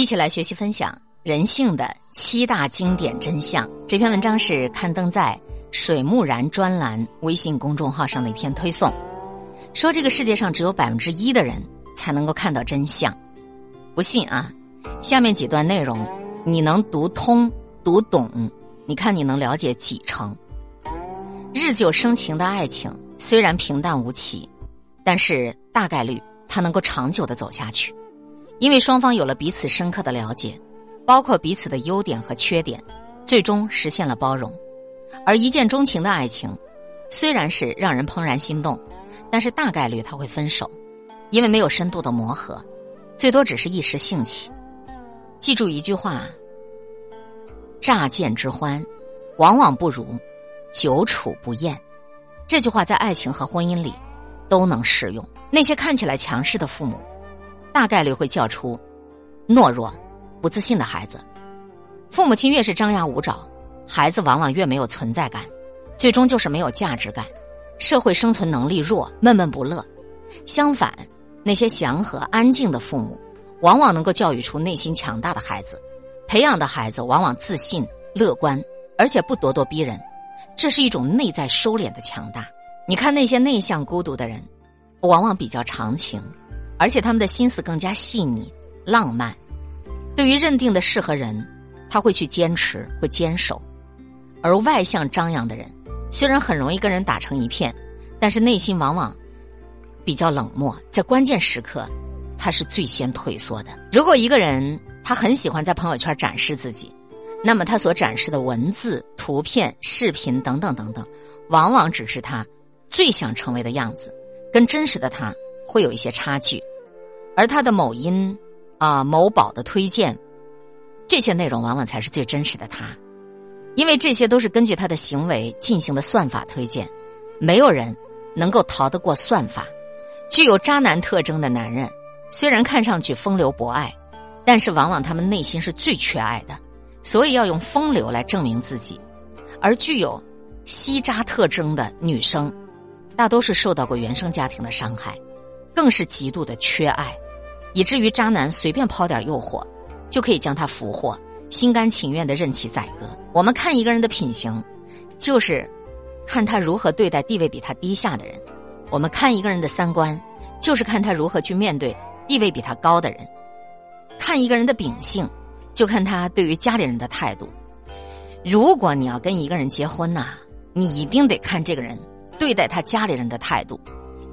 一起来学习分享人性的七大经典真相。这篇文章是刊登在水木然专栏微信公众号上的一篇推送，说这个世界上只有百分之一的人才能够看到真相。不信啊？下面几段内容你能读通、读懂？你看你能了解几成？日久生情的爱情虽然平淡无奇，但是大概率它能够长久的走下去。因为双方有了彼此深刻的了解，包括彼此的优点和缺点，最终实现了包容。而一见钟情的爱情，虽然是让人怦然心动，但是大概率他会分手，因为没有深度的磨合，最多只是一时兴起。记住一句话：乍见之欢，往往不如久处不厌。这句话在爱情和婚姻里都能适用。那些看起来强势的父母。大概率会教出懦弱、不自信的孩子。父母亲越是张牙舞爪，孩子往往越没有存在感，最终就是没有价值感，社会生存能力弱，闷闷不乐。相反，那些祥和安静的父母，往往能够教育出内心强大的孩子，培养的孩子往往自信、乐观，而且不咄咄逼人。这是一种内在收敛的强大。你看那些内向孤独的人，往往比较长情。而且他们的心思更加细腻、浪漫。对于认定的事和人，他会去坚持、会坚守；而外向张扬的人，虽然很容易跟人打成一片，但是内心往往比较冷漠。在关键时刻，他是最先退缩的。如果一个人他很喜欢在朋友圈展示自己，那么他所展示的文字、图片、视频等等等等，往往只是他最想成为的样子，跟真实的他会有一些差距。而他的某音，啊某宝的推荐，这些内容往往才是最真实的他，因为这些都是根据他的行为进行的算法推荐，没有人能够逃得过算法。具有渣男特征的男人，虽然看上去风流博爱，但是往往他们内心是最缺爱的，所以要用风流来证明自己。而具有吸渣特征的女生，大多是受到过原生家庭的伤害，更是极度的缺爱。以至于渣男随便抛点诱惑，就可以将他俘获，心甘情愿的任其宰割。我们看一个人的品行，就是看他如何对待地位比他低下的人；我们看一个人的三观，就是看他如何去面对地位比他高的人；看一个人的秉性，就看他对于家里人的态度。如果你要跟一个人结婚呐，你一定得看这个人对待他家里人的态度，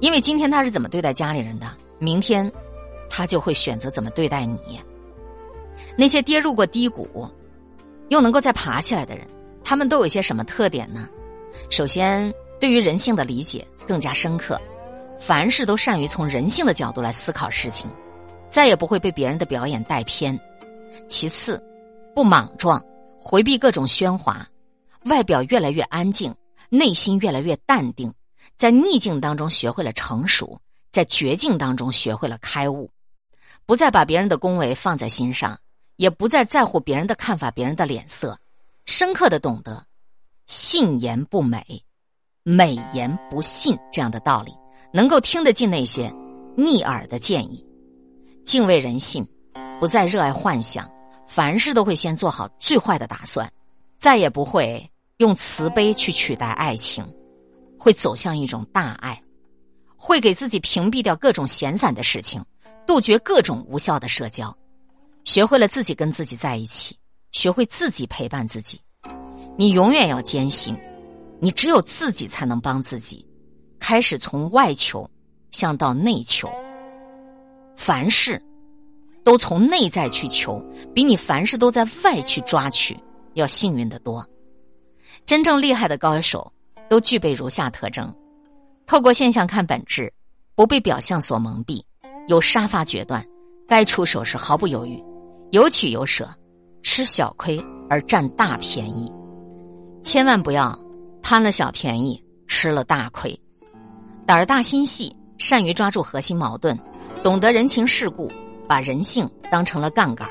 因为今天他是怎么对待家里人的，明天。他就会选择怎么对待你。那些跌入过低谷，又能够再爬起来的人，他们都有一些什么特点呢？首先，对于人性的理解更加深刻，凡事都善于从人性的角度来思考事情，再也不会被别人的表演带偏。其次，不莽撞，回避各种喧哗，外表越来越安静，内心越来越淡定，在逆境当中学会了成熟，在绝境当中学会了开悟。不再把别人的恭维放在心上，也不再在乎别人的看法、别人的脸色，深刻的懂得“信言不美，美言不信”这样的道理，能够听得进那些逆耳的建议，敬畏人性，不再热爱幻想，凡事都会先做好最坏的打算，再也不会用慈悲去取代爱情，会走向一种大爱，会给自己屏蔽掉各种闲散的事情。杜绝各种无效的社交，学会了自己跟自己在一起，学会自己陪伴自己。你永远要坚信，你只有自己才能帮自己。开始从外求，向到内求。凡事都从内在去求，比你凡事都在外去抓取要幸运的多。真正厉害的高手都具备如下特征：透过现象看本质，不被表象所蒙蔽。有杀伐决断，该出手时毫不犹豫，有取有舍，吃小亏而占大便宜，千万不要贪了小便宜吃了大亏。胆儿大心细，善于抓住核心矛盾，懂得人情世故，把人性当成了杠杆，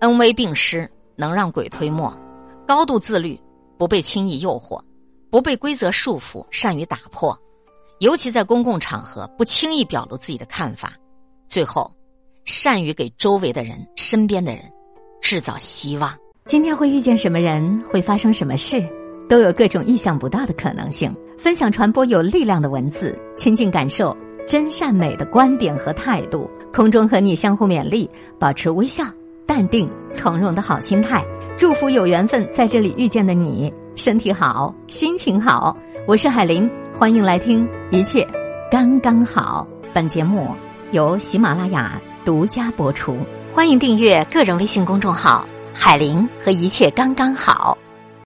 恩威并施，能让鬼推磨，高度自律，不被轻易诱惑，不被规则束缚，善于打破，尤其在公共场合不轻易表露自己的看法。最后，善于给周围的人、身边的人制造希望。今天会遇见什么人，会发生什么事，都有各种意想不到的可能性。分享传播有力量的文字，亲近感受真善美的观点和态度。空中和你相互勉励，保持微笑、淡定、从容的好心态。祝福有缘分在这里遇见的你，身体好，心情好。我是海林，欢迎来听一切刚刚好。本节目由喜马拉雅独家播出，欢迎订阅个人微信公众号“海林”和“一切刚刚好”。